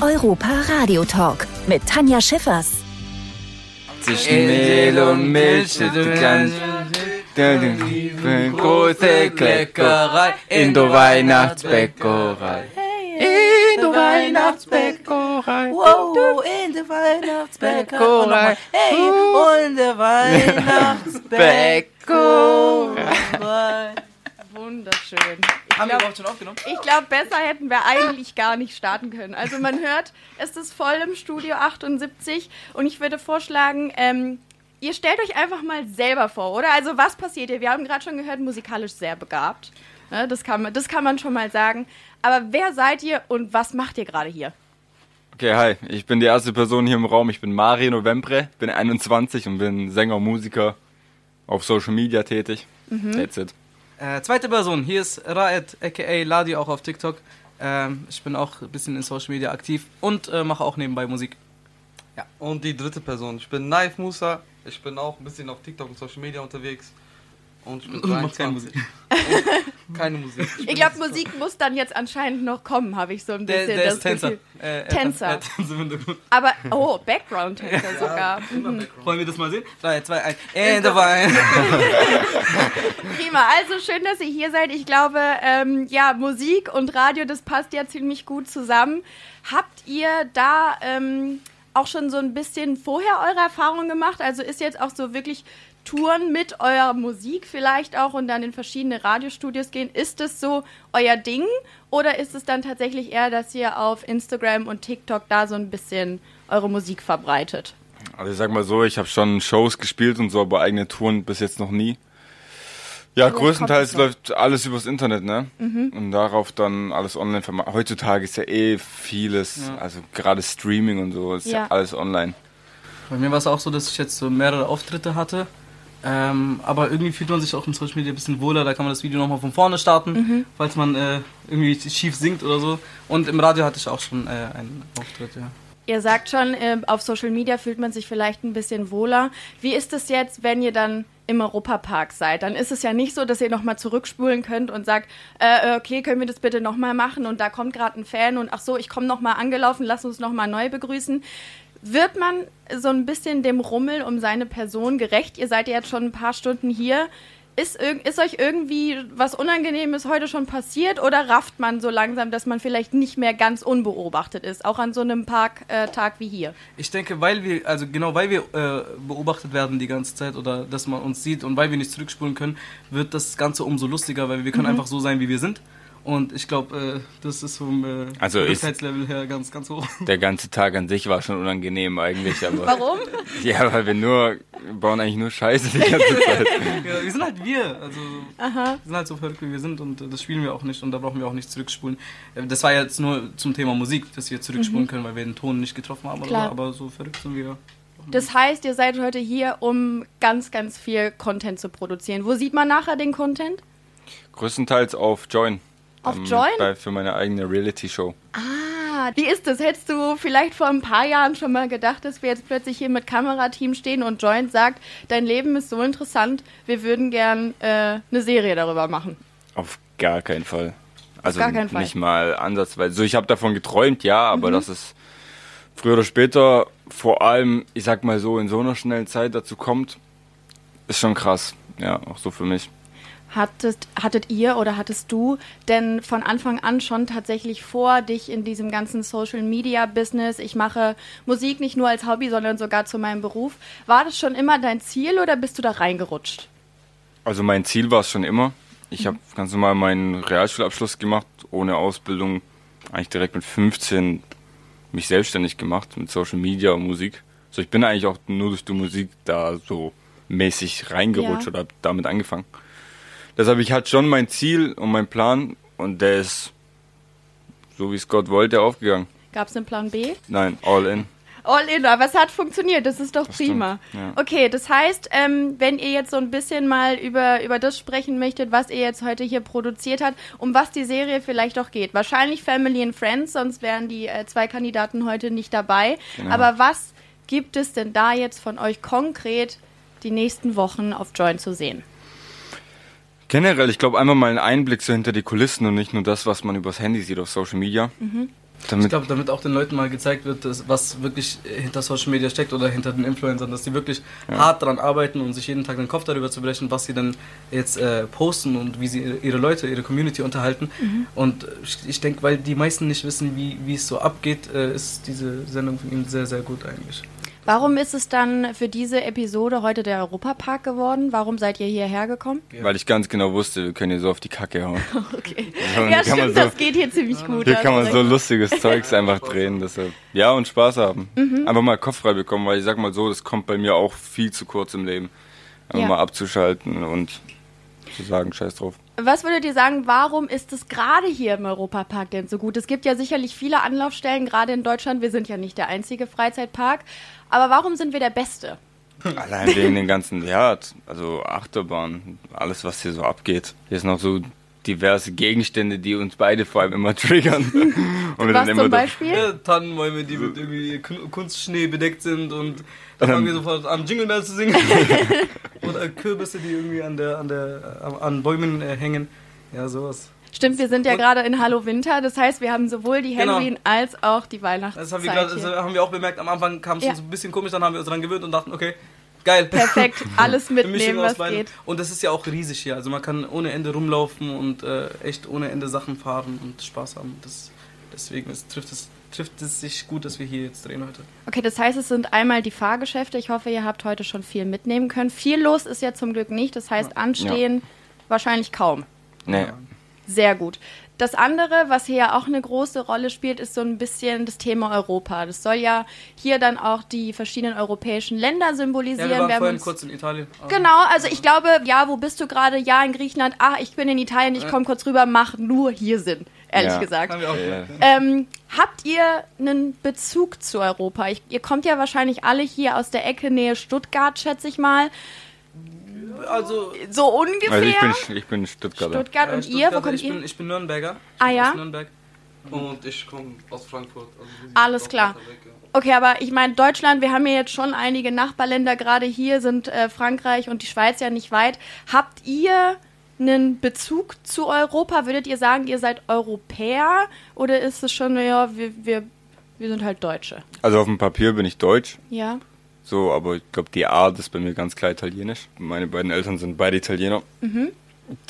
Europa Radio Talk mit Tanja Schiffers. Zwischen Mehl und Milch ist die ganze große Kleckerei in der Weihnachtsbäckerei. In der Weihnachtsbäckerei. Wow, in der Weihnachtsbäckerei. Hey, und der Weihnachtsbäckerei. Wunderschön. Ich Haben wir glaube, überhaupt schon aufgenommen? ich glaub, besser hätten wir eigentlich gar nicht starten können. Also man hört, es ist voll im Studio 78 und ich würde vorschlagen, ähm, ihr stellt euch einfach mal selber vor, oder? Also was passiert hier? Wir haben gerade schon gehört, musikalisch sehr begabt. Ne, das, kann man, das kann man schon mal sagen. Aber wer seid ihr und was macht ihr gerade hier? Okay, hi, ich bin die erste Person hier im Raum. Ich bin Mario Novembre, bin 21 und bin Sänger, Musiker, auf Social Media tätig. That's it. Äh, zweite Person, hier ist Raed, aka Ladi, auch auf TikTok. Ähm, ich bin auch ein bisschen in Social Media aktiv und äh, mache auch nebenbei Musik. Ja, und die dritte Person. Ich bin Naif Musa. Ich bin auch ein bisschen auf TikTok und Social Media unterwegs. Und ich bin keine 23. keine Musik. Ich glaube, Musik muss dann jetzt anscheinend noch kommen, habe ich so ein Der, bisschen der das ist Tänzer. Gefühl. Äh, er- Tänzer. Er, er Tänzer. Aber, oh, Background-Tänzer sogar. Mhm. Wollen wir das mal sehen? 3, 2, 1. In der Wein. Prima, also schön, dass ihr hier seid. Ich glaube, ähm, ja, Musik und Radio, das passt ja ziemlich gut zusammen. Habt ihr da ähm, auch schon so ein bisschen vorher eure Erfahrungen gemacht? Also ist jetzt auch so wirklich Touren mit eurer Musik vielleicht auch und dann in verschiedene Radiostudios gehen? Ist das so euer Ding? Oder ist es dann tatsächlich eher, dass ihr auf Instagram und TikTok da so ein bisschen eure Musik verbreitet? Also ich sag mal so, ich habe schon Shows gespielt und so, aber eigene Touren bis jetzt noch nie. Ja, größtenteils läuft alles übers Internet, ne? Und darauf dann alles online vermarktet. Heutzutage ist ja eh vieles, also gerade Streaming und so, ist ja, Ja. alles online. Bei mir war es auch so, dass ich jetzt so mehrere Auftritte hatte. Ähm, aber irgendwie fühlt man sich auch in Social Media ein bisschen wohler. Da kann man das Video nochmal von vorne starten, falls man äh, irgendwie schief singt oder so. Und im Radio hatte ich auch schon äh, einen Auftritt, ja. Ihr sagt schon, äh, auf Social Media fühlt man sich vielleicht ein bisschen wohler. Wie ist es jetzt, wenn ihr dann im Europapark seid? Dann ist es ja nicht so, dass ihr nochmal zurückspulen könnt und sagt, äh, okay, können wir das bitte nochmal machen? Und da kommt gerade ein Fan und ach so, ich komme nochmal angelaufen, lass uns nochmal neu begrüßen. Wird man so ein bisschen dem Rummel um seine Person gerecht? Ihr seid ja jetzt schon ein paar Stunden hier. Ist, ist euch irgendwie was Unangenehmes heute schon passiert oder rafft man so langsam, dass man vielleicht nicht mehr ganz unbeobachtet ist, auch an so einem Parktag wie hier? Ich denke, weil wir, also genau weil wir äh, beobachtet werden die ganze Zeit oder dass man uns sieht und weil wir nicht zurückspulen können, wird das Ganze umso lustiger, weil wir können einfach so sein, wie wir sind. Und ich glaube, äh, das ist vom äh, Also Verrücktheitslevel her ganz, ganz hoch. Der ganze Tag an sich war schon unangenehm eigentlich, aber. Warum? Ja, weil wir nur, wir bauen eigentlich nur Scheiße die ganze Zeit. ja, wir sind halt wir. Also wir sind halt so verrückt, wie wir sind und äh, das spielen wir auch nicht und da brauchen wir auch nicht zurückspulen. Äh, Das war jetzt nur zum Thema Musik, dass wir zurückspulen können, weil wir den Ton nicht getroffen haben Klar. aber so verrückt sind wir. Das heißt, ihr seid heute hier, um ganz, ganz viel Content zu produzieren. Wo sieht man nachher den Content? Größtenteils auf Join. Auf Ähm, Join? Bei, für meine eigene Reality-Show. Ah, wie ist das? Hättest du vielleicht vor ein paar Jahren schon mal gedacht, dass wir jetzt plötzlich hier mit Kamerateam stehen und Joint sagt, dein Leben ist so interessant, wir würden gern äh, eine Serie darüber machen? Auf gar keinen Fall. Also gar keinen Fall. nicht mal ansatzweise. So, ich habe davon geträumt, ja, Mhm. aber dass es früher oder später vor allem, ich sag mal so, in so einer schnellen Zeit dazu kommt, ist schon krass. Ja, auch so für mich. Hattest, hattet ihr oder hattest du denn von Anfang an schon tatsächlich vor, dich in diesem ganzen Social Media Business, ich mache Musik nicht nur als Hobby, sondern sogar zu meinem Beruf, war das schon immer dein Ziel oder bist du da reingerutscht? Also mein Ziel war es schon immer. Ich Mhm. habe ganz normal meinen Realschulabschluss gemacht, ohne Ausbildung, eigentlich direkt mit 15 mich selbstständig gemacht mit Social Media und Musik. So, ich bin eigentlich auch nur durch die Musik da so mäßig reingerutscht Ja. oder damit angefangen. Deshalb, ich hatte schon mein Ziel und mein Plan und der ist, so wie es Gott wollte, aufgegangen. Gab es einen Plan B? Nein, all in. All in, aber es hat funktioniert, das ist doch Das prima. stimmt, ja. Okay, das heißt, ähm, wenn ihr jetzt so ein bisschen mal über, über das sprechen möchtet, was ihr jetzt heute hier produziert habt, um was die Serie vielleicht auch geht. Wahrscheinlich Family and Friends, sonst wären die äh, zwei Kandidaten heute nicht dabei. Genau. Aber was gibt es denn da jetzt von euch konkret die nächsten Wochen auf Join zu sehen? Generell, ich glaube, einmal mal einen Einblick so hinter die Kulissen und nicht nur das, was man übers Handy sieht auf Social Media. Damit, Ich glaube, damit auch den Leuten mal gezeigt wird, dass, was wirklich äh, hinter Social Media steckt oder hinter den Influencern, dass die wirklich hart daran arbeiten und sich jeden Tag den Kopf darüber zu brechen, was sie dann jetzt äh, posten und wie sie ihre, Leute, ihre Community unterhalten. Und äh, ich, ich denke, weil die meisten nicht wissen, wie, wie es so abgeht, äh, ist diese Sendung von ihm sehr, sehr gut eigentlich. Warum ist es dann für diese Episode heute der Europapark geworden? Warum seid ihr hierher gekommen? weil ich ganz genau wusste, wir können hier so auf die Kacke hauen. Okay. Ja, und Ja, stimmt, so- das geht hier ziemlich gut. Hier kann man recht. so lustiges Zeugs einfach drehen. Deshalb. Ja, und Spaß haben. Mhm. Einfach mal Kopf frei bekommen, weil ich sag mal so, das kommt bei mir auch viel zu kurz im Leben. Einfach Ja. mal abzuschalten und zu sagen, scheiß drauf. Was würdet ihr sagen, warum ist es gerade hier im Europapark denn so gut? Es gibt ja sicherlich viele Anlaufstellen, gerade in Deutschland. Wir sind ja nicht der einzige Freizeitpark. Aber warum sind wir der Beste? Allein wegen den ganzen, ja, also Achterbahn, alles was hier so abgeht. Hier sind noch so diverse Gegenstände, die uns beide vor allem immer triggern. Und wir Was zum Beispiel? Ja, Tannenbäume, die mit irgendwie Kun- Kunstschnee bedeckt sind und da fangen wir sofort an, Jingle Bells zu singen. Oder Kürbisse, die irgendwie an, der, an, der, an Bäumen äh, hängen. Ja, sowas. Stimmt, wir sind ja gerade in Hallo Winter. Das heißt, wir haben sowohl die Genau. Halloween als auch die Weihnachtszeit. Das haben wir, grad, das haben wir auch bemerkt. Am Anfang kam es Ja. uns ein bisschen komisch, dann haben wir uns daran gewöhnt und dachten, okay, geil. Perfekt, alles mitnehmen, was beidem. geht. Und das ist ja auch riesig hier. Also man kann ohne Ende rumlaufen und äh, echt ohne Ende Sachen fahren und Spaß haben. Das, deswegen ist, trifft, es, trifft es sich gut, dass wir hier jetzt drehen heute. Okay, das heißt, es sind einmal die Fahrgeschäfte. Ich hoffe, ihr habt heute schon viel mitnehmen können. Viel los ist ja zum Glück nicht. Das heißt, anstehen wahrscheinlich kaum. Nee, Sehr gut. Das andere, was hier ja auch eine große Rolle spielt, ist so ein bisschen das Thema Europa. Das soll ja hier dann auch die verschiedenen europäischen Länder symbolisieren. Ja, wir waren haben vorhin kurz in Italien. Genau, also ich glaube, ja, wo bist du gerade? Ja, in Griechenland. Ah, ich bin in Italien, ich komme kurz rüber, macht nur hier Sinn, ehrlich Ja. gesagt. Haben wir auch Ja. Ähm, habt ihr einen Bezug zu Europa? Ich, ihr kommt ja wahrscheinlich alle hier aus der Ecke Nähe Stuttgart, schätze ich mal. Also, So ungefähr. also ich bin, ich bin Stuttgarter. Stuttgart äh, und ihr, Stuttgart, wo kommt ich ihr? Bin, ich bin Nürnberger. Ich Ah, bin ja? Aus Nürnberg. Und ich komme aus Frankfurt. Also Alles klar. weiter weg, ja. Okay, aber ich meine, Deutschland, wir haben ja jetzt schon einige Nachbarländer, gerade hier sind äh, Frankreich und die Schweiz ja nicht weit. Habt ihr einen Bezug zu Europa? Würdet ihr sagen, ihr seid Europäer? Oder ist es schon, ja, wir, wir, wir sind halt Deutsche? Also auf dem Papier bin ich deutsch, Ja. So, aber ich glaube, die Art ist bei mir ganz klar italienisch. Meine beiden Eltern sind beide Italiener. Mhm.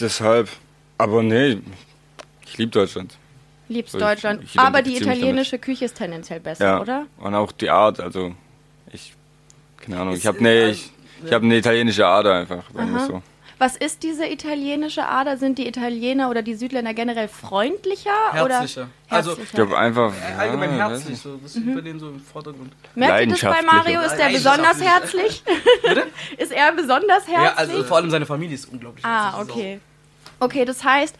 Deshalb, aber nee, ich liebe Deutschland. Liebst So, ich- Deutschland. ich aber die italienische Küche ist tendenziell besser, Ja, oder? und auch die Art, also ich, keine Ahnung, ich habe ne, ich, ich habe eine italienische Ader einfach, sagen wir so. Was ist diese italienische Ader? Sind die Italiener oder die Südländer generell freundlicher? Herzlicher. Oder Also, Ich glaube einfach, Allgemein ja, herzlich, so. das steht bei denen so im Vordergrund. Merkt ihr das bei Mario? Ist der besonders herzlich? ist er besonders herzlich? Ja, also vor allem seine Familie ist unglaublich Ah, herzlich. Ist okay. Okay, das heißt,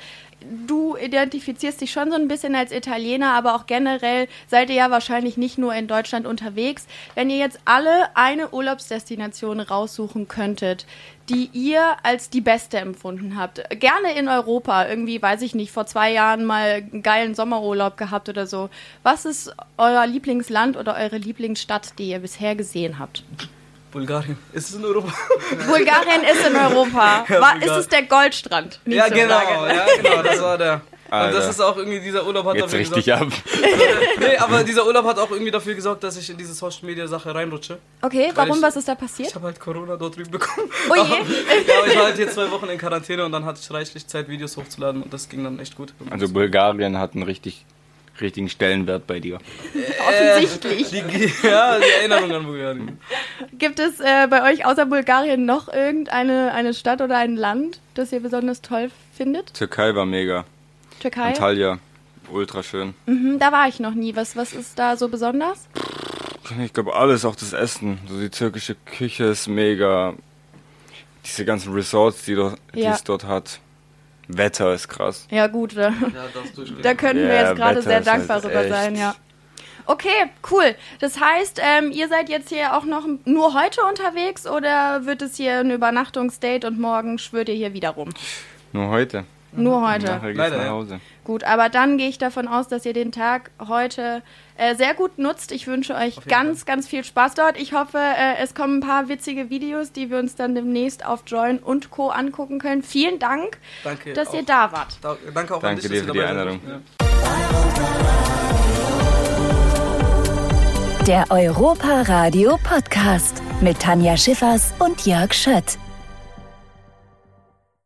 du identifizierst dich schon so ein bisschen als Italiener, aber auch generell seid ihr ja wahrscheinlich nicht nur in Deutschland unterwegs. Wenn ihr jetzt alle eine Urlaubsdestination raussuchen könntet, die ihr als die beste empfunden habt, gerne in Europa, irgendwie, weiß ich nicht, vor zwei Jahren mal einen geilen Sommerurlaub gehabt oder so. Was ist euer Lieblingsland oder eure Lieblingsstadt, die ihr bisher gesehen habt? Bulgarien. Ist es in Europa? Bulgarien ist in Europa. Ja, War, ist Bulgarien. es der Goldstrand? ja, genau. Ja, genau, das war der. Und Alter. das ist auch irgendwie, dieser Urlaub hat Jetzt dafür richtig gesorgt. ab. Nee, aber dieser Urlaub hat auch irgendwie dafür gesorgt, dass ich in diese Social Media Sache reinrutsche. Okay, warum? ich- Was ist da Ich passiert? habe halt Corona dort drüben bekommen. Oh je. Ja, aber ich war halt hier zwei Wochen in Quarantäne und dann hatte ich reichlich Zeit, Videos hochzuladen und das ging dann echt gut. Also Bulgarien hat einen richtig, richtigen Stellenwert bei dir. Offensichtlich. Die, ja, die Erinnerung an Bulgarien. Gibt es äh, bei euch außer Bulgarien noch irgendeine eine Stadt oder ein Land, das ihr besonders toll findet? Türkei war mega. Türkei? Antalya, ultra schön. Mhm, da war ich noch nie. Was, was ist da so besonders? Ich glaube alles, auch das Essen. So die türkische Küche ist mega. Diese ganzen Resorts, die, dort, die Ja. es dort hat. Wetter ist krass. Ja gut, da, Ja, da könnten wir Ja, jetzt gerade sehr halt dankbar drüber echt- sein, ja. Okay, cool. Das heißt, ähm, ihr seid jetzt hier auch noch nur heute unterwegs oder wird es hier ein Übernachtungsdate und morgen schwört ihr hier wieder rum? Nur heute. Nur heute. Nachher geht's Leider, nach ja. Hause. Gut, aber dann gehe ich davon aus, dass ihr den Tag heute äh, sehr gut nutzt. Ich wünsche euch ganz, ganz viel Spaß dort. Ich hoffe, äh, es kommen ein paar witzige Videos, die wir uns dann demnächst auf Join und Co. angucken können. Vielen Dank, Danke. dass auch. ihr da wart. Da, danke auch an Danke dich, dir für die Einladung. Der Europa Radio Podcast mit Tanja Schiffers und Jörg Schött.